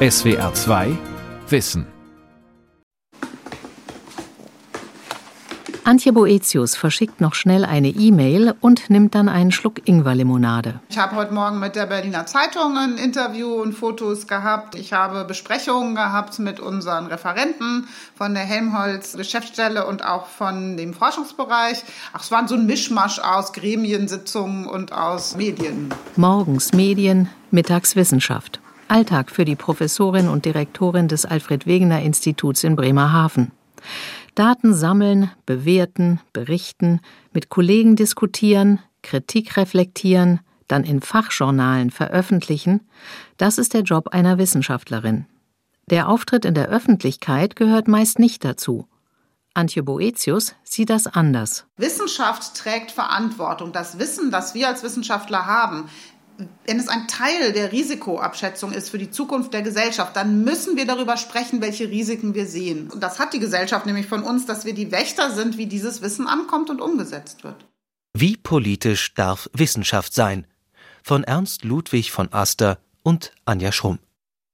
SWR 2 Wissen Antje Boetius verschickt noch schnell eine E-Mail und nimmt dann einen Schluck Ingwerlimonade. Ich habe heute Morgen mit der Berliner Zeitung ein Interview und Fotos gehabt. Ich habe Besprechungen gehabt mit unseren Referenten von der Helmholtz Geschäftsstelle und auch von dem Forschungsbereich. Ach, es waren so ein Mischmasch aus Gremiensitzungen und aus Medien. Morgens Medien, mittags Wissenschaft. Alltag für die Professorin und Direktorin des Alfred Wegener Instituts in Bremerhaven. Daten sammeln, bewerten, berichten, mit Kollegen diskutieren, Kritik reflektieren, dann in Fachjournalen veröffentlichen, das ist der Job einer Wissenschaftlerin. Der Auftritt in der Öffentlichkeit gehört meist nicht dazu. Antje Boetius sieht das anders. Wissenschaft trägt Verantwortung. Das Wissen, das wir als Wissenschaftler haben, wenn es ein Teil der Risikoabschätzung ist für die Zukunft der Gesellschaft, dann müssen wir darüber sprechen, welche Risiken wir sehen. Und das hat die Gesellschaft nämlich von uns, dass wir die Wächter sind, wie dieses Wissen ankommt und umgesetzt wird. Wie politisch darf Wissenschaft sein? Von Ernst Ludwig von Aster und Anja Schrumm.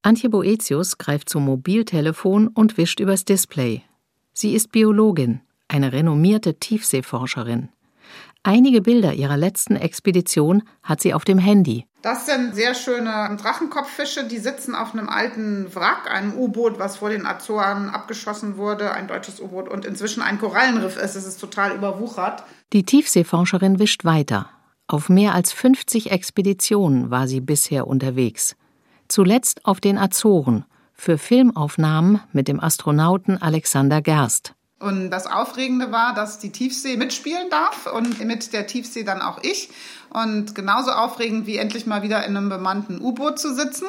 Antje Boetius greift zum Mobiltelefon und wischt übers Display. Sie ist Biologin, eine renommierte Tiefseeforscherin. Einige Bilder ihrer letzten Expedition hat sie auf dem Handy. Das sind sehr schöne Drachenkopffische, die sitzen auf einem alten Wrack, einem U-Boot, was vor den Azoren abgeschossen wurde, ein deutsches U-Boot und inzwischen ein Korallenriff ist. Es ist total überwuchert. Die Tiefseeforscherin wischt weiter. Auf mehr als 50 Expeditionen war sie bisher unterwegs. Zuletzt auf den Azoren für Filmaufnahmen mit dem Astronauten Alexander Gerst. Und das Aufregende war, dass die Tiefsee mitspielen darf und mit der Tiefsee dann auch ich. Und genauso aufregend wie endlich mal wieder in einem bemannten U-Boot zu sitzen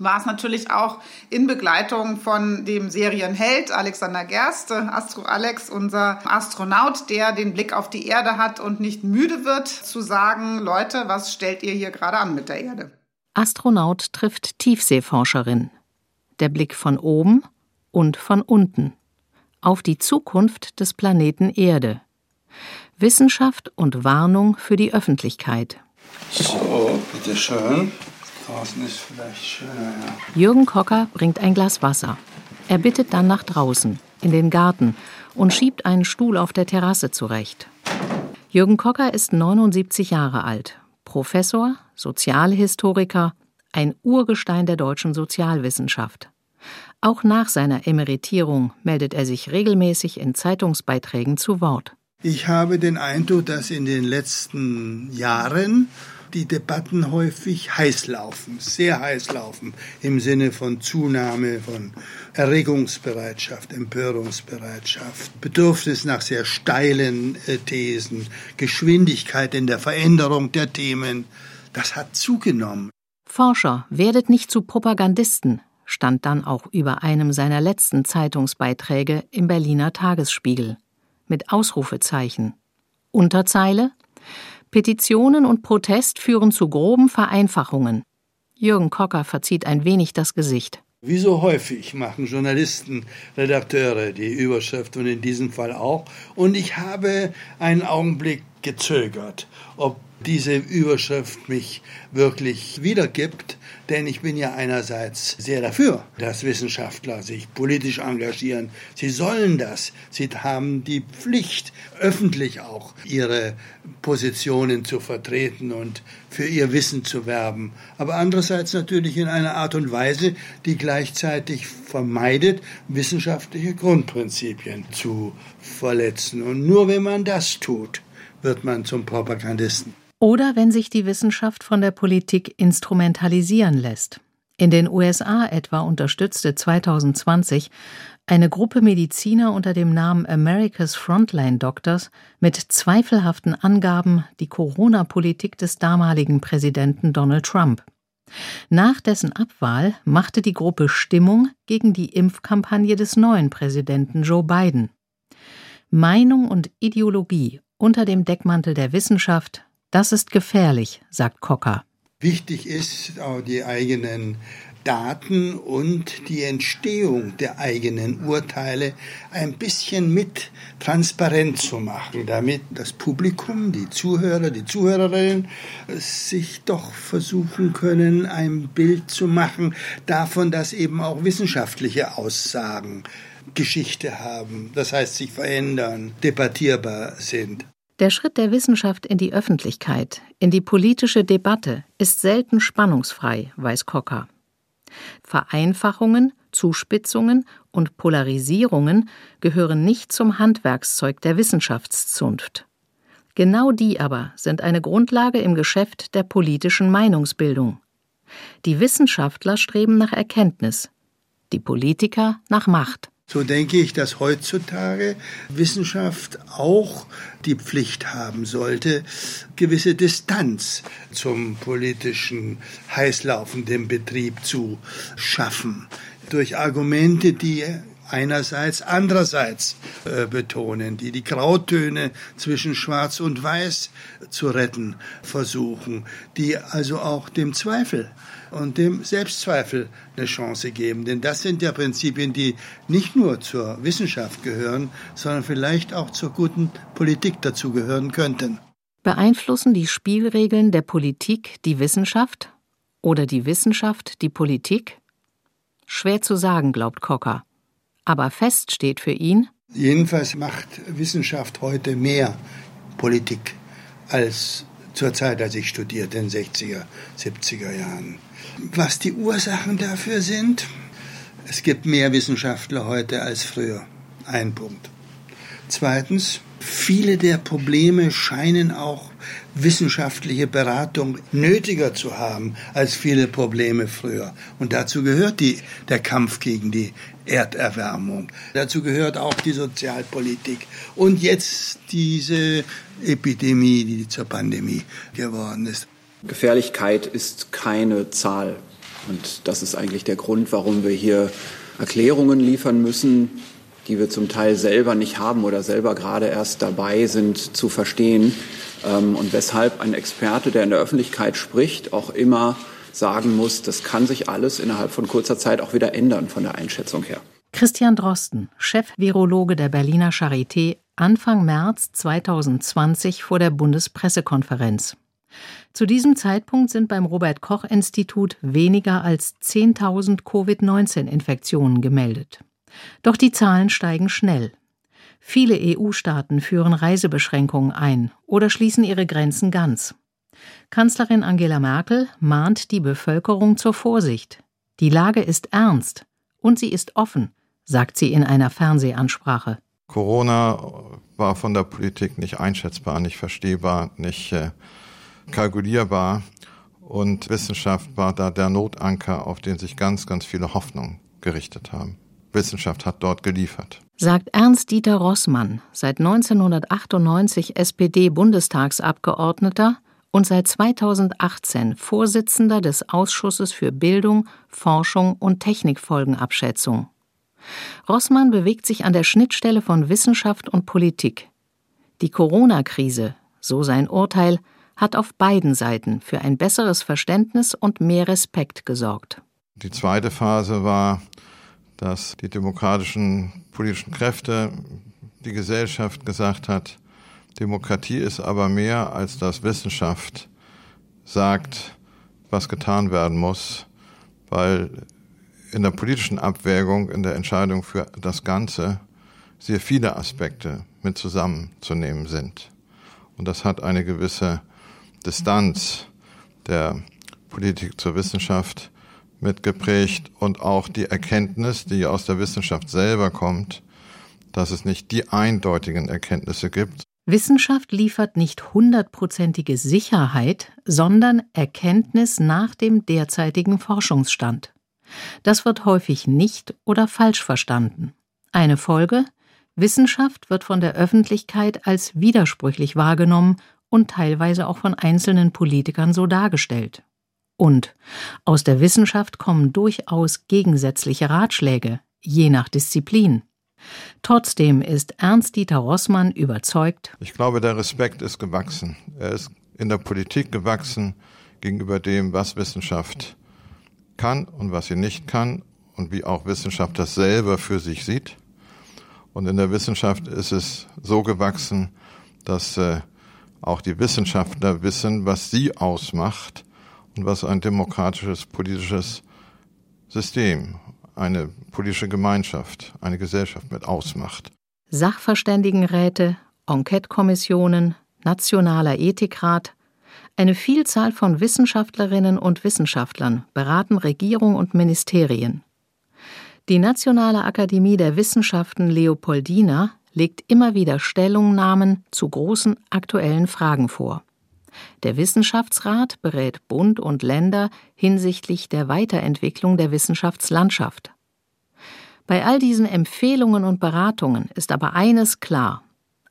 war es natürlich auch in Begleitung von dem Serienheld Alexander Gerst, Astro Alex, unser Astronaut, der den Blick auf die Erde hat und nicht müde wird zu sagen, Leute, was stellt ihr hier gerade an mit der Erde? Astronaut trifft Tiefseeforscherin. Der Blick von oben und von unten auf die Zukunft des Planeten Erde. Wissenschaft und Warnung für die Öffentlichkeit. So, bitteschön. Draußen ist vielleicht schöner, ja. Jürgen Kocker bringt ein Glas Wasser. Er bittet dann nach draußen, in den Garten, und schiebt einen Stuhl auf der Terrasse zurecht. Jürgen Kocker ist 79 Jahre alt, Professor, Sozialhistoriker, ein Urgestein der deutschen Sozialwissenschaft. Auch nach seiner Emeritierung meldet er sich regelmäßig in Zeitungsbeiträgen zu Wort. Ich habe den Eindruck, dass in den letzten Jahren die Debatten häufig heiß laufen, sehr heiß laufen, im Sinne von Zunahme von Erregungsbereitschaft, Empörungsbereitschaft, Bedürfnis nach sehr steilen äh, Thesen, Geschwindigkeit in der Veränderung der Themen. Das hat zugenommen. Forscher, werdet nicht zu Propagandisten, stand dann auch über einem seiner letzten Zeitungsbeiträge im Berliner Tagesspiegel mit Ausrufezeichen. Unterzeile Petitionen und Protest führen zu groben Vereinfachungen. Jürgen Kocker verzieht ein wenig das Gesicht. Wie so häufig machen Journalisten, Redakteure die Überschrift und in diesem Fall auch. Und ich habe einen Augenblick gezögert, ob diese Überschrift mich wirklich wiedergibt, denn ich bin ja einerseits sehr dafür, dass Wissenschaftler sich politisch engagieren. Sie sollen das. Sie haben die Pflicht, öffentlich auch ihre Positionen zu vertreten und für ihr Wissen zu werben. Aber andererseits natürlich in einer Art und Weise, die gleichzeitig vermeidet, wissenschaftliche Grundprinzipien zu verletzen. Und nur wenn man das tut, wird man zum Propagandisten. Oder wenn sich die Wissenschaft von der Politik instrumentalisieren lässt. In den USA etwa unterstützte 2020 eine Gruppe Mediziner unter dem Namen America's Frontline Doctors mit zweifelhaften Angaben die Corona-Politik des damaligen Präsidenten Donald Trump. Nach dessen Abwahl machte die Gruppe Stimmung gegen die Impfkampagne des neuen Präsidenten Joe Biden. Meinung und Ideologie unter dem Deckmantel der Wissenschaft das ist gefährlich, sagt Cocker. Wichtig ist, auch die eigenen Daten und die Entstehung der eigenen Urteile ein bisschen mit transparent zu machen, damit das Publikum, die Zuhörer, die Zuhörerinnen sich doch versuchen können, ein Bild zu machen davon, dass eben auch wissenschaftliche Aussagen Geschichte haben, das heißt sich verändern, debattierbar sind. Der Schritt der Wissenschaft in die Öffentlichkeit, in die politische Debatte ist selten spannungsfrei, weiß Kocker. Vereinfachungen, Zuspitzungen und Polarisierungen gehören nicht zum Handwerkszeug der Wissenschaftszunft. Genau die aber sind eine Grundlage im Geschäft der politischen Meinungsbildung. Die Wissenschaftler streben nach Erkenntnis, die Politiker nach Macht. So denke ich, dass heutzutage Wissenschaft auch die Pflicht haben sollte, gewisse Distanz zum politischen heißlaufenden Betrieb zu schaffen. Durch Argumente, die einerseits, andererseits äh, betonen, die die Grautöne zwischen Schwarz und Weiß zu retten versuchen, die also auch dem Zweifel und dem Selbstzweifel eine Chance geben. Denn das sind ja Prinzipien, die nicht nur zur Wissenschaft gehören, sondern vielleicht auch zur guten Politik dazugehören könnten. Beeinflussen die Spielregeln der Politik die Wissenschaft oder die Wissenschaft die Politik? Schwer zu sagen, glaubt Cocker. Aber fest steht für ihn, Jedenfalls macht Wissenschaft heute mehr Politik als zur Zeit, als ich studierte in den 60er, 70er Jahren. Was die Ursachen dafür sind? Es gibt mehr Wissenschaftler heute als früher. Ein Punkt. Zweitens, viele der Probleme scheinen auch wissenschaftliche Beratung nötiger zu haben als viele Probleme früher. Und dazu gehört die, der Kampf gegen die Erderwärmung. Dazu gehört auch die Sozialpolitik. Und jetzt diese Epidemie, die zur Pandemie geworden ist. Gefährlichkeit ist keine Zahl. Und das ist eigentlich der Grund, warum wir hier Erklärungen liefern müssen, die wir zum Teil selber nicht haben oder selber gerade erst dabei sind zu verstehen. Ähm, und weshalb ein Experte, der in der Öffentlichkeit spricht, auch immer sagen muss, das kann sich alles innerhalb von kurzer Zeit auch wieder ändern von der Einschätzung her. Christian Drosten, Chef-Virologe der Berliner Charité, Anfang März 2020 vor der Bundespressekonferenz. Zu diesem Zeitpunkt sind beim Robert Koch Institut weniger als 10.000 Covid-19-Infektionen gemeldet. Doch die Zahlen steigen schnell. Viele EU-Staaten führen Reisebeschränkungen ein oder schließen ihre Grenzen ganz. Kanzlerin Angela Merkel mahnt die Bevölkerung zur Vorsicht. Die Lage ist ernst und sie ist offen, sagt sie in einer Fernsehansprache. Corona war von der Politik nicht einschätzbar, nicht verstehbar, nicht äh, kalkulierbar. Und Wissenschaft war da der Notanker, auf den sich ganz, ganz viele Hoffnungen gerichtet haben. Wissenschaft hat dort geliefert. Sagt Ernst-Dieter Rossmann, seit 1998 SPD-Bundestagsabgeordneter und seit 2018 Vorsitzender des Ausschusses für Bildung, Forschung und Technikfolgenabschätzung. Rossmann bewegt sich an der Schnittstelle von Wissenschaft und Politik. Die Corona-Krise, so sein Urteil, hat auf beiden Seiten für ein besseres Verständnis und mehr Respekt gesorgt. Die zweite Phase war, dass die demokratischen politischen Kräfte, die Gesellschaft gesagt hat, Demokratie ist aber mehr, als dass Wissenschaft sagt, was getan werden muss, weil in der politischen Abwägung, in der Entscheidung für das Ganze sehr viele Aspekte mit zusammenzunehmen sind. Und das hat eine gewisse Distanz der Politik zur Wissenschaft mitgeprägt und auch die Erkenntnis, die aus der Wissenschaft selber kommt, dass es nicht die eindeutigen Erkenntnisse gibt. Wissenschaft liefert nicht hundertprozentige Sicherheit, sondern Erkenntnis nach dem derzeitigen Forschungsstand. Das wird häufig nicht oder falsch verstanden. Eine Folge Wissenschaft wird von der Öffentlichkeit als widersprüchlich wahrgenommen und teilweise auch von einzelnen Politikern so dargestellt. Und aus der Wissenschaft kommen durchaus gegensätzliche Ratschläge, je nach Disziplin. Trotzdem ist Ernst-Dieter Rossmann überzeugt. Ich glaube, der Respekt ist gewachsen. Er ist in der Politik gewachsen gegenüber dem, was Wissenschaft kann und was sie nicht kann und wie auch Wissenschaft das selber für sich sieht. Und in der Wissenschaft ist es so gewachsen, dass äh, auch die Wissenschaftler wissen, was sie ausmacht und was ein demokratisches politisches System, eine politische Gemeinschaft, eine Gesellschaft mit ausmacht. Sachverständigenräte, Enquete-Kommissionen, Nationaler Ethikrat, eine Vielzahl von Wissenschaftlerinnen und Wissenschaftlern beraten Regierung und Ministerien. Die Nationale Akademie der Wissenschaften Leopoldina legt immer wieder Stellungnahmen zu großen aktuellen Fragen vor. Der Wissenschaftsrat berät Bund und Länder hinsichtlich der Weiterentwicklung der Wissenschaftslandschaft. Bei all diesen Empfehlungen und Beratungen ist aber eines klar.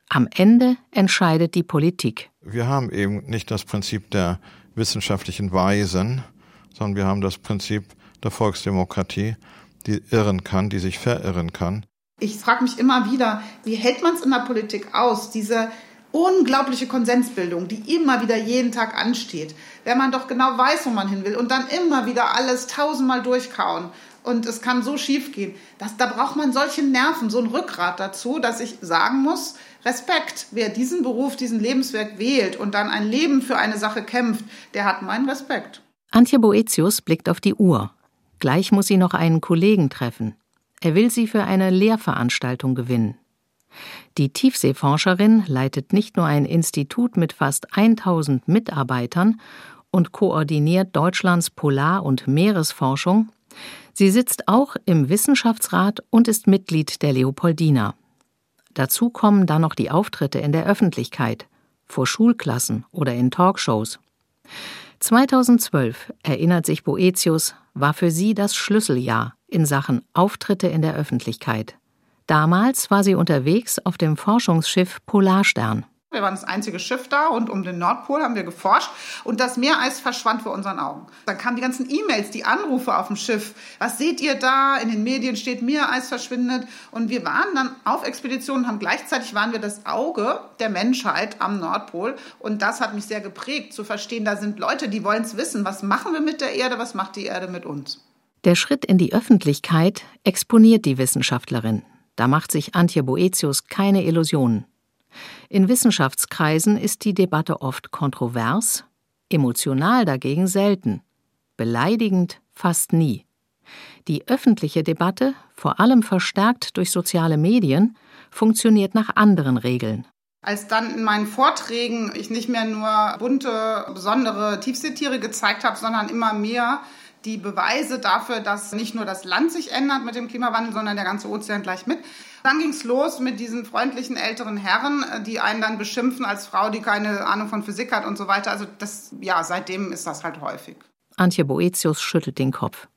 Am Ende entscheidet die Politik. Wir haben eben nicht das Prinzip der wissenschaftlichen Weisen, sondern wir haben das Prinzip der Volksdemokratie, die irren kann, die sich verirren kann. Ich frage mich immer wieder, wie hält man es in der Politik aus, diese unglaubliche Konsensbildung, die immer wieder jeden Tag ansteht, wenn man doch genau weiß, wo man hin will und dann immer wieder alles tausendmal durchkauen und es kann so schief gehen. Das, da braucht man solche Nerven, so ein Rückgrat dazu, dass ich sagen muss, Respekt, wer diesen Beruf, diesen Lebenswerk wählt und dann ein Leben für eine Sache kämpft, der hat meinen Respekt. Antje Boetius blickt auf die Uhr. Gleich muss sie noch einen Kollegen treffen. Er will sie für eine Lehrveranstaltung gewinnen. Die Tiefseeforscherin leitet nicht nur ein Institut mit fast 1000 Mitarbeitern und koordiniert Deutschlands Polar- und Meeresforschung, sie sitzt auch im Wissenschaftsrat und ist Mitglied der Leopoldina. Dazu kommen dann noch die Auftritte in der Öffentlichkeit, vor Schulklassen oder in Talkshows. 2012, erinnert sich Boetius, war für sie das Schlüsseljahr in Sachen Auftritte in der Öffentlichkeit. Damals war sie unterwegs auf dem Forschungsschiff Polarstern. Wir waren das einzige Schiff da und um den Nordpol haben wir geforscht und das Meereis verschwand vor unseren Augen. Dann kamen die ganzen E-Mails, die Anrufe auf dem Schiff. Was seht ihr da? In den Medien steht Meereis verschwindet und wir waren dann auf Expeditionen, haben gleichzeitig waren wir das Auge der Menschheit am Nordpol und das hat mich sehr geprägt zu verstehen, da sind Leute, die wollen es wissen, was machen wir mit der Erde, was macht die Erde mit uns? Der Schritt in die Öffentlichkeit exponiert die Wissenschaftlerin. Da macht sich Antje Boetius keine Illusionen. In Wissenschaftskreisen ist die Debatte oft kontrovers, emotional dagegen selten, beleidigend fast nie. Die öffentliche Debatte, vor allem verstärkt durch soziale Medien, funktioniert nach anderen Regeln. Als dann in meinen Vorträgen ich nicht mehr nur bunte, besondere Tiefseetiere gezeigt habe, sondern immer mehr die Beweise dafür, dass nicht nur das Land sich ändert mit dem Klimawandel, sondern der ganze Ozean gleich mit. Dann ging es los mit diesen freundlichen älteren Herren, die einen dann beschimpfen als Frau, die keine Ahnung von Physik hat und so weiter. Also das, ja, seitdem ist das halt häufig. Antje Boetius schüttelt den Kopf.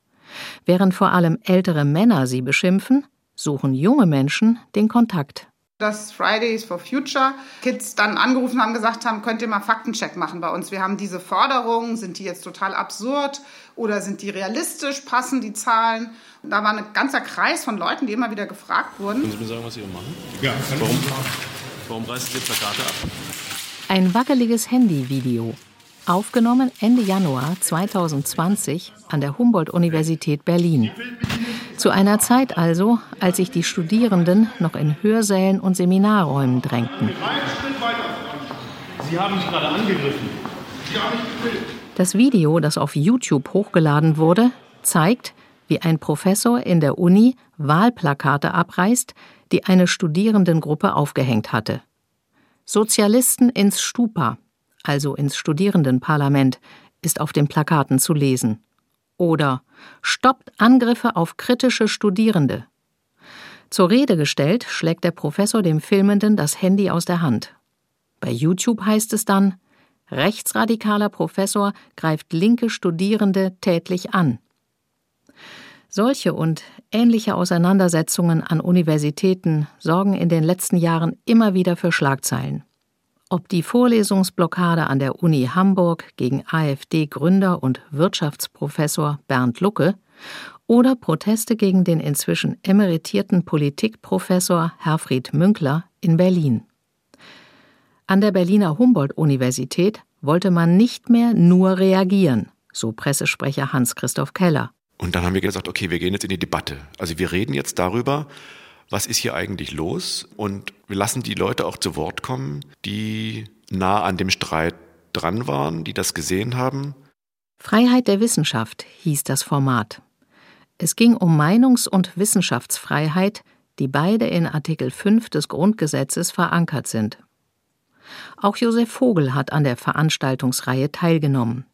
Während vor allem ältere Männer sie beschimpfen, suchen junge Menschen den Kontakt dass Fridays for Future Kids dann angerufen haben, gesagt haben, könnt ihr mal Faktencheck machen bei uns. Wir haben diese Forderungen, sind die jetzt total absurd oder sind die realistisch, passen die Zahlen? Und da war ein ganzer Kreis von Leuten, die immer wieder gefragt wurden. Können Sie mir sagen, was Sie machen? Ja, warum, warum reißen Sie Plakate ab? Ein wackeliges Handyvideo. Aufgenommen Ende Januar 2020 an der Humboldt-Universität Berlin. Zu einer Zeit also, als sich die Studierenden noch in Hörsälen und Seminarräumen drängten. Sie haben mich gerade angegriffen. Das Video, das auf YouTube hochgeladen wurde, zeigt, wie ein Professor in der Uni Wahlplakate abreißt, die eine Studierendengruppe aufgehängt hatte. Sozialisten ins Stupa, also ins Studierendenparlament, ist auf den Plakaten zu lesen. Oder stoppt Angriffe auf kritische Studierende. Zur Rede gestellt, schlägt der Professor dem Filmenden das Handy aus der Hand. Bei YouTube heißt es dann, rechtsradikaler Professor greift linke Studierende tätlich an. Solche und ähnliche Auseinandersetzungen an Universitäten sorgen in den letzten Jahren immer wieder für Schlagzeilen ob die Vorlesungsblockade an der Uni Hamburg gegen AfD-Gründer und Wirtschaftsprofessor Bernd Lucke oder Proteste gegen den inzwischen emeritierten Politikprofessor Herfried Münkler in Berlin. An der Berliner Humboldt-Universität wollte man nicht mehr nur reagieren, so Pressesprecher Hans-Christoph Keller. Und dann haben wir gesagt, okay, wir gehen jetzt in die Debatte. Also wir reden jetzt darüber, was ist hier eigentlich los? Und wir lassen die Leute auch zu Wort kommen, die nah an dem Streit dran waren, die das gesehen haben. Freiheit der Wissenschaft hieß das Format. Es ging um Meinungs- und Wissenschaftsfreiheit, die beide in Artikel 5 des Grundgesetzes verankert sind. Auch Josef Vogel hat an der Veranstaltungsreihe teilgenommen.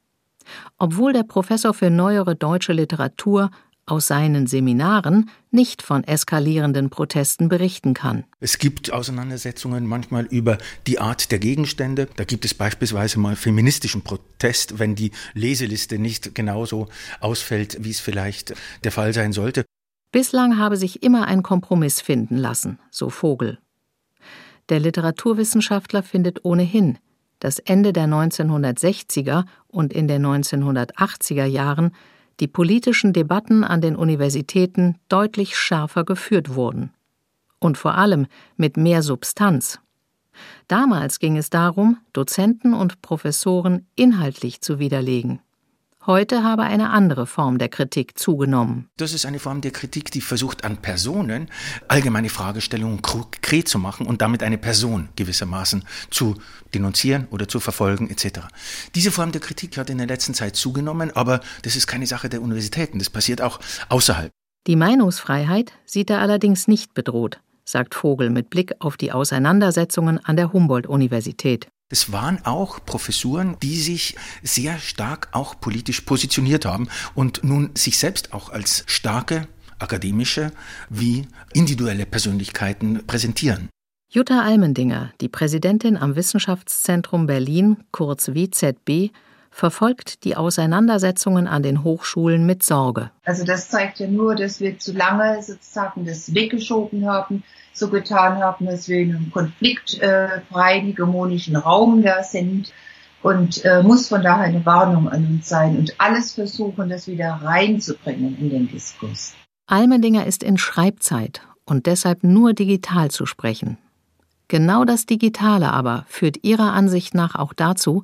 Obwohl der Professor für neuere deutsche Literatur aus seinen Seminaren nicht von eskalierenden Protesten berichten kann. Es gibt Auseinandersetzungen manchmal über die Art der Gegenstände. Da gibt es beispielsweise mal feministischen Protest, wenn die Leseliste nicht genauso ausfällt, wie es vielleicht der Fall sein sollte. Bislang habe sich immer ein Kompromiss finden lassen, so Vogel. Der Literaturwissenschaftler findet ohnehin, dass Ende der 1960er und in den 1980er Jahren die politischen Debatten an den Universitäten deutlich schärfer geführt wurden. Und vor allem mit mehr Substanz. Damals ging es darum, Dozenten und Professoren inhaltlich zu widerlegen. Heute habe eine andere Form der Kritik zugenommen. Das ist eine Form der Kritik, die versucht, an Personen allgemeine Fragestellungen konkret zu machen und damit eine Person gewissermaßen zu denunzieren oder zu verfolgen etc. Diese Form der Kritik hat in der letzten Zeit zugenommen, aber das ist keine Sache der Universitäten, das passiert auch außerhalb. Die Meinungsfreiheit sieht er allerdings nicht bedroht, sagt Vogel mit Blick auf die Auseinandersetzungen an der Humboldt-Universität. Es waren auch Professuren, die sich sehr stark auch politisch positioniert haben und nun sich selbst auch als starke akademische wie individuelle Persönlichkeiten präsentieren. Jutta Almendinger, die Präsidentin am Wissenschaftszentrum Berlin, kurz WZB, verfolgt die Auseinandersetzungen an den Hochschulen mit Sorge. Also das zeigt ja nur, dass wir zu lange sozusagen das weggeschoben haben, so getan haben, dass wir in einem konfliktfreien, hegemonischen Raum da sind und äh, muss von daher eine Warnung an uns sein und alles versuchen, das wieder reinzubringen in den Diskurs. Almendinger ist in Schreibzeit und deshalb nur digital zu sprechen. Genau das Digitale aber führt ihrer Ansicht nach auch dazu,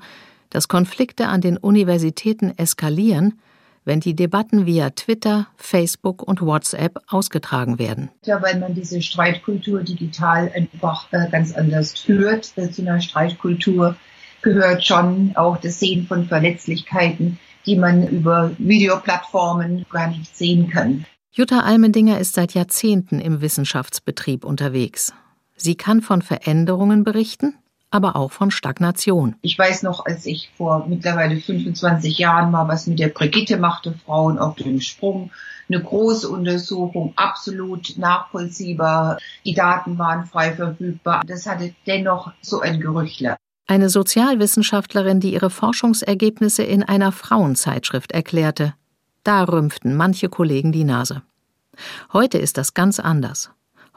dass Konflikte an den Universitäten eskalieren, wenn die Debatten via Twitter, Facebook und WhatsApp ausgetragen werden. Ja, weil man diese Streitkultur digital einfach äh, ganz anders führt. Äh, zu einer Streitkultur gehört schon auch das Sehen von Verletzlichkeiten, die man über Videoplattformen gar nicht sehen kann. Jutta Almendinger ist seit Jahrzehnten im Wissenschaftsbetrieb unterwegs. Sie kann von Veränderungen berichten, aber auch von Stagnation. Ich weiß noch, als ich vor mittlerweile 25 Jahren mal was mit der Brigitte machte, Frauen auf dem Sprung, eine große Untersuchung, absolut nachvollziehbar. Die Daten waren frei verfügbar. Das hatte dennoch so ein Gerüchtle. Eine Sozialwissenschaftlerin, die ihre Forschungsergebnisse in einer Frauenzeitschrift erklärte. Da rümpften manche Kollegen die Nase. Heute ist das ganz anders.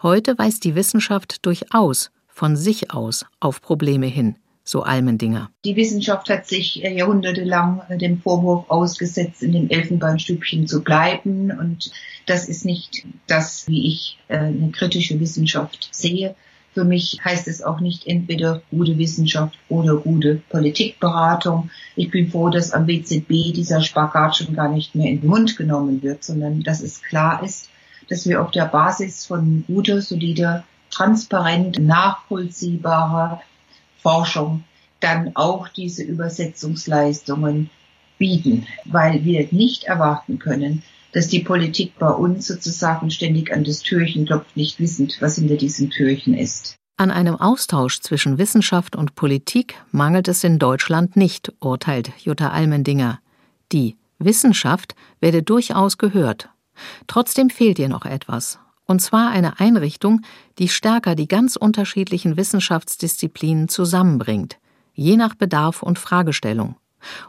Heute weist die Wissenschaft durchaus von sich aus auf Probleme hin, so Almendinger. Die Wissenschaft hat sich äh, jahrhundertelang äh, dem Vorwurf ausgesetzt, in dem Elfenbeinstübchen zu bleiben. Und das ist nicht das, wie ich äh, eine kritische Wissenschaft sehe. Für mich heißt es auch nicht entweder gute Wissenschaft oder gute Politikberatung. Ich bin froh, dass am WZB dieser Spagat schon gar nicht mehr in den Mund genommen wird, sondern dass es klar ist, dass wir auf der Basis von guter, solider transparent nachvollziehbarer Forschung dann auch diese Übersetzungsleistungen bieten, weil wir nicht erwarten können, dass die Politik bei uns sozusagen ständig an das Türchen klopft, nicht wissend, was hinter diesem Türchen ist. An einem Austausch zwischen Wissenschaft und Politik mangelt es in Deutschland nicht, urteilt Jutta Almendinger. Die Wissenschaft werde durchaus gehört. Trotzdem fehlt ihr noch etwas und zwar eine Einrichtung, die stärker die ganz unterschiedlichen Wissenschaftsdisziplinen zusammenbringt, je nach Bedarf und Fragestellung,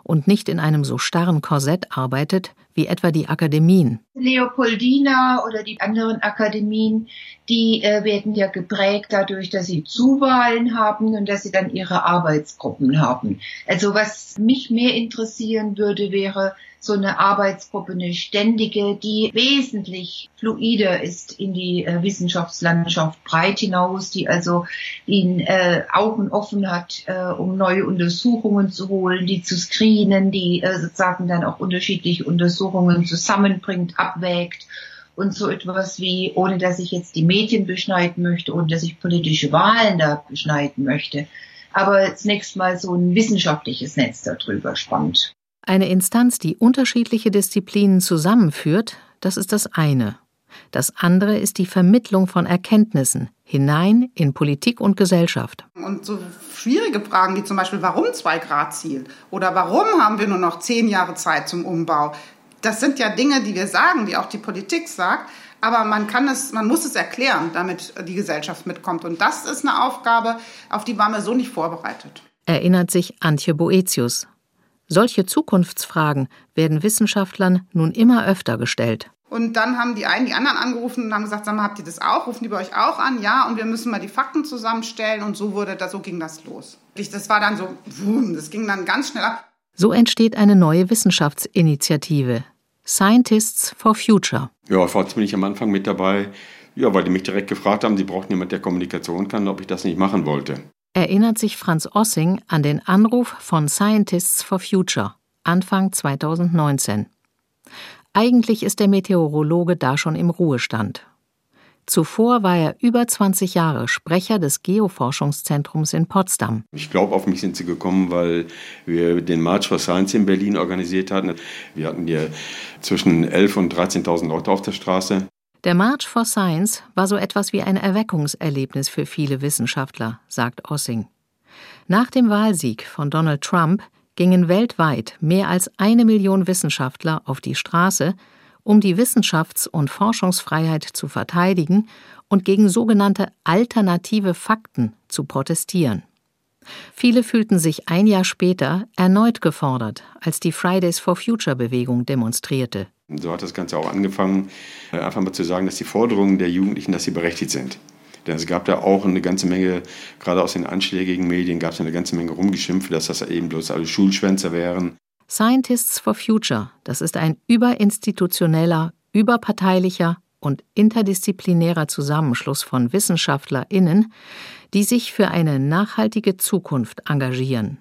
und nicht in einem so starren Korsett arbeitet wie etwa die Akademien. Leopoldina oder die anderen Akademien, die äh, werden ja geprägt dadurch, dass sie Zuwahlen haben und dass sie dann ihre Arbeitsgruppen haben. Also was mich mehr interessieren würde, wäre, so eine Arbeitsgruppe, eine ständige, die wesentlich fluider ist in die äh, Wissenschaftslandschaft breit hinaus, die also die äh, Augen offen hat, äh, um neue Untersuchungen zu holen, die zu screenen, die äh, sozusagen dann auch unterschiedliche Untersuchungen zusammenbringt, abwägt und so etwas wie, ohne dass ich jetzt die Medien beschneiden möchte, ohne dass ich politische Wahlen da beschneiden möchte, aber zunächst mal so ein wissenschaftliches Netz darüber spannt. Eine Instanz, die unterschiedliche Disziplinen zusammenführt, das ist das eine. Das andere ist die Vermittlung von Erkenntnissen hinein in Politik und Gesellschaft. Und so schwierige Fragen wie zum Beispiel, warum Zwei-Grad-Ziel oder warum haben wir nur noch zehn Jahre Zeit zum Umbau? Das sind ja Dinge, die wir sagen, die auch die Politik sagt. Aber man kann es, man muss es erklären, damit die Gesellschaft mitkommt. Und das ist eine Aufgabe, auf die waren wir so nicht vorbereitet. Erinnert sich Antje Boetius. Solche Zukunftsfragen werden Wissenschaftlern nun immer öfter gestellt. Und dann haben die einen die anderen angerufen und haben gesagt, sag mal, habt ihr das auch? Rufen die bei euch auch an? Ja, und wir müssen mal die Fakten zusammenstellen. Und so wurde das, so ging das los. Das war dann so, boom, das ging dann ganz schnell ab. So entsteht eine neue Wissenschaftsinitiative. Scientists for Future. Ja, ich war ziemlich am Anfang mit dabei, ja, weil die mich direkt gefragt haben, sie brauchten jemanden, der Kommunikation kann, ob ich das nicht machen wollte. Erinnert sich Franz Ossing an den Anruf von Scientists for Future Anfang 2019. Eigentlich ist der Meteorologe da schon im Ruhestand. Zuvor war er über 20 Jahre Sprecher des Geoforschungszentrums in Potsdam. Ich glaube, auf mich sind sie gekommen, weil wir den March for Science in Berlin organisiert hatten. Wir hatten hier zwischen 11.000 und 13.000 Leute auf der Straße. Der March for Science war so etwas wie ein Erweckungserlebnis für viele Wissenschaftler, sagt Ossing. Nach dem Wahlsieg von Donald Trump gingen weltweit mehr als eine Million Wissenschaftler auf die Straße, um die Wissenschafts- und Forschungsfreiheit zu verteidigen und gegen sogenannte alternative Fakten zu protestieren. Viele fühlten sich ein Jahr später erneut gefordert, als die Fridays for Future Bewegung demonstrierte. So hat das Ganze auch angefangen, äh, einfach mal zu sagen, dass die Forderungen der Jugendlichen, dass sie berechtigt sind. Denn es gab da auch eine ganze Menge, gerade aus den anschlägigen Medien gab es eine ganze Menge rumgeschimpft, dass das eben bloß alle Schulschwänzer wären. Scientists for Future, das ist ein überinstitutioneller, überparteilicher und interdisziplinärer Zusammenschluss von WissenschaftlerInnen, die sich für eine nachhaltige Zukunft engagieren.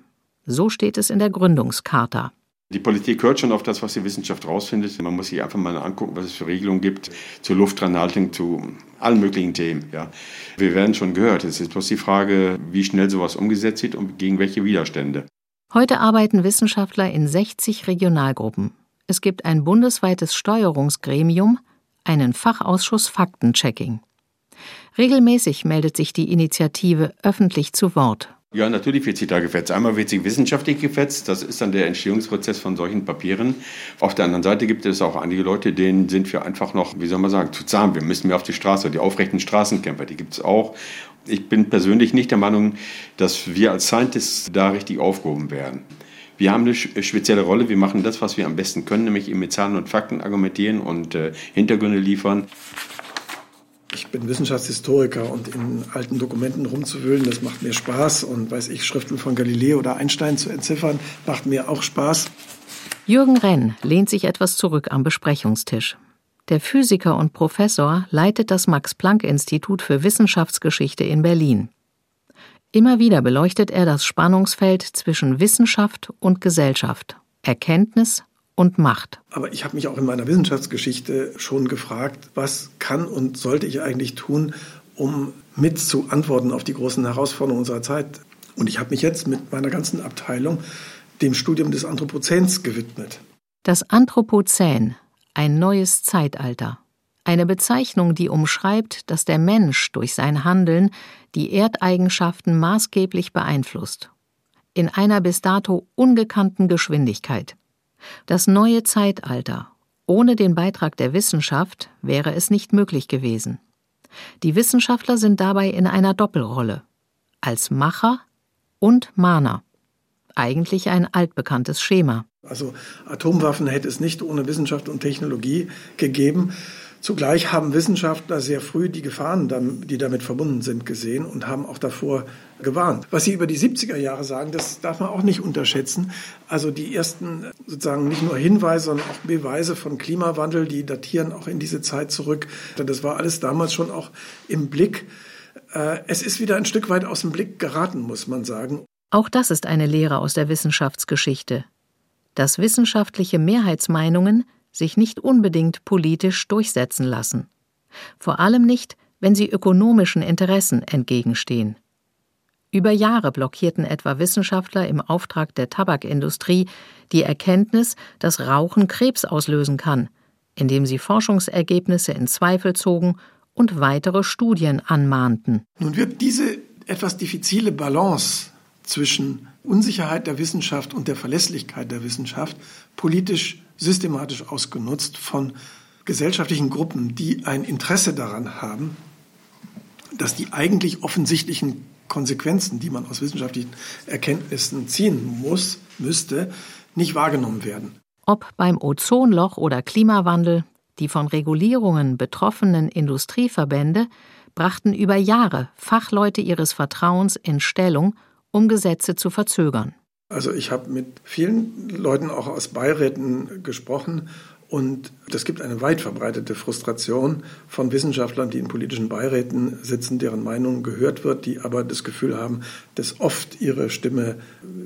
So steht es in der Gründungscharta. Die Politik hört schon auf das, was die Wissenschaft rausfindet. Man muss sich einfach mal angucken, was es für Regelungen gibt zur Luftdranhaltung, zu allen möglichen Themen. Ja. Wir werden schon gehört. Es ist bloß die Frage, wie schnell sowas umgesetzt wird und gegen welche Widerstände. Heute arbeiten Wissenschaftler in 60 Regionalgruppen. Es gibt ein bundesweites Steuerungsgremium, einen Fachausschuss Faktenchecking. Regelmäßig meldet sich die Initiative öffentlich zu Wort. Ja, natürlich wird sie da gefetzt. Einmal wird sie wissenschaftlich gefetzt, das ist dann der Entstehungsprozess von solchen Papieren. Auf der anderen Seite gibt es auch einige Leute, denen sind wir einfach noch, wie soll man sagen, zu zahm. Wir müssen mehr auf die Straße, die aufrechten Straßenkämpfer, die gibt es auch. Ich bin persönlich nicht der Meinung, dass wir als Scientists da richtig aufgehoben werden. Wir haben eine spezielle Rolle. Wir machen das, was wir am besten können, nämlich eben mit Zahlen und Fakten argumentieren und äh, Hintergründe liefern. Ich bin Wissenschaftshistoriker und in alten Dokumenten rumzuwühlen, das macht mir Spaß. Und weiß ich, Schriften von Galileo oder Einstein zu entziffern, macht mir auch Spaß. Jürgen Renn lehnt sich etwas zurück am Besprechungstisch. Der Physiker und Professor leitet das Max-Planck-Institut für Wissenschaftsgeschichte in Berlin. Immer wieder beleuchtet er das Spannungsfeld zwischen Wissenschaft und Gesellschaft, Erkenntnis und Macht. Aber ich habe mich auch in meiner Wissenschaftsgeschichte schon gefragt, was kann und sollte ich eigentlich tun, um mit zu antworten auf die großen Herausforderungen unserer Zeit. Und ich habe mich jetzt mit meiner ganzen Abteilung dem Studium des Anthropozäns gewidmet. Das Anthropozän ein neues Zeitalter. Eine Bezeichnung, die umschreibt, dass der Mensch durch sein Handeln die Erdeigenschaften maßgeblich beeinflusst. In einer bis dato ungekannten Geschwindigkeit. Das neue Zeitalter. Ohne den Beitrag der Wissenschaft wäre es nicht möglich gewesen. Die Wissenschaftler sind dabei in einer Doppelrolle. Als Macher und Mahner. Eigentlich ein altbekanntes Schema. Also Atomwaffen hätte es nicht ohne Wissenschaft und Technologie gegeben. Zugleich haben Wissenschaftler sehr früh die Gefahren, die damit verbunden sind, gesehen und haben auch davor gewarnt. Was Sie über die 70er Jahre sagen, das darf man auch nicht unterschätzen. Also die ersten sozusagen nicht nur Hinweise, sondern auch Beweise von Klimawandel, die datieren auch in diese Zeit zurück. Das war alles damals schon auch im Blick. Äh, es ist wieder ein Stück weit aus dem Blick geraten, muss man sagen. Auch das ist eine Lehre aus der Wissenschaftsgeschichte. Dass wissenschaftliche Mehrheitsmeinungen sich nicht unbedingt politisch durchsetzen lassen. Vor allem nicht, wenn sie ökonomischen Interessen entgegenstehen. Über Jahre blockierten etwa Wissenschaftler im Auftrag der Tabakindustrie die Erkenntnis, dass Rauchen Krebs auslösen kann, indem sie Forschungsergebnisse in Zweifel zogen und weitere Studien anmahnten. Nun wird diese etwas diffizile Balance zwischen Unsicherheit der Wissenschaft und der Verlässlichkeit der Wissenschaft politisch systematisch ausgenutzt von gesellschaftlichen Gruppen, die ein Interesse daran haben, dass die eigentlich offensichtlichen Konsequenzen, die man aus wissenschaftlichen Erkenntnissen ziehen muss, müsste, nicht wahrgenommen werden. Ob beim Ozonloch oder Klimawandel, die von Regulierungen betroffenen Industrieverbände brachten über Jahre Fachleute ihres Vertrauens in Stellung, um Gesetze zu verzögern. Also ich habe mit vielen Leuten auch aus Beiräten gesprochen und es gibt eine weit verbreitete Frustration von Wissenschaftlern, die in politischen Beiräten sitzen, deren Meinung gehört wird, die aber das Gefühl haben, dass oft ihre Stimme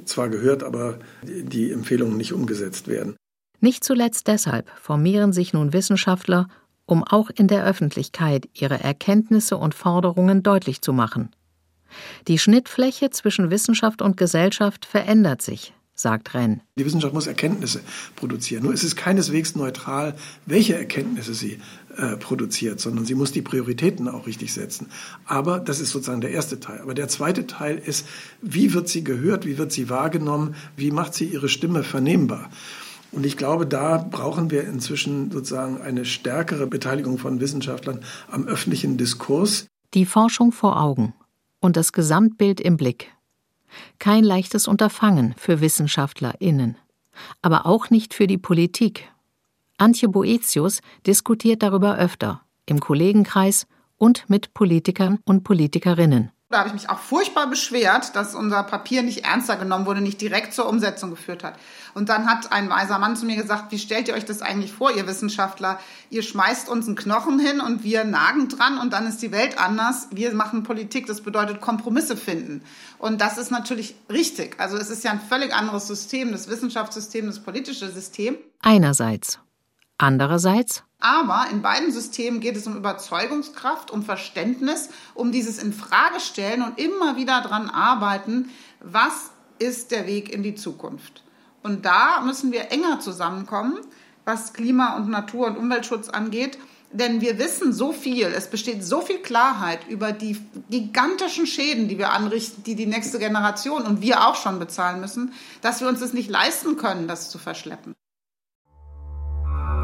zwar gehört, aber die Empfehlungen nicht umgesetzt werden. Nicht zuletzt deshalb formieren sich nun Wissenschaftler, um auch in der Öffentlichkeit ihre Erkenntnisse und Forderungen deutlich zu machen. Die Schnittfläche zwischen Wissenschaft und Gesellschaft verändert sich, sagt Renn. Die Wissenschaft muss Erkenntnisse produzieren. Nur ist es keineswegs neutral, welche Erkenntnisse sie äh, produziert, sondern sie muss die Prioritäten auch richtig setzen. Aber das ist sozusagen der erste Teil. Aber der zweite Teil ist, wie wird sie gehört, wie wird sie wahrgenommen, wie macht sie ihre Stimme vernehmbar. Und ich glaube, da brauchen wir inzwischen sozusagen eine stärkere Beteiligung von Wissenschaftlern am öffentlichen Diskurs. Die Forschung vor Augen und das Gesamtbild im Blick. Kein leichtes Unterfangen für WissenschaftlerInnen, aber auch nicht für die Politik. Antje Boetius diskutiert darüber öfter, im Kollegenkreis und mit Politikern und Politikerinnen. Da habe ich mich auch furchtbar beschwert, dass unser Papier nicht ernster genommen wurde, nicht direkt zur Umsetzung geführt hat. Und dann hat ein weiser Mann zu mir gesagt, wie stellt ihr euch das eigentlich vor, ihr Wissenschaftler? Ihr schmeißt uns einen Knochen hin und wir nagen dran und dann ist die Welt anders. Wir machen Politik, das bedeutet Kompromisse finden. Und das ist natürlich richtig. Also es ist ja ein völlig anderes System, das Wissenschaftssystem, das politische System. Einerseits. Andererseits aber in beiden Systemen geht es um Überzeugungskraft, um Verständnis, um dieses Infragestellen und immer wieder daran arbeiten, was ist der Weg in die Zukunft. Und da müssen wir enger zusammenkommen, was Klima- und Natur- und Umweltschutz angeht. Denn wir wissen so viel, es besteht so viel Klarheit über die gigantischen Schäden, die wir anrichten, die die nächste Generation und wir auch schon bezahlen müssen, dass wir uns es nicht leisten können, das zu verschleppen.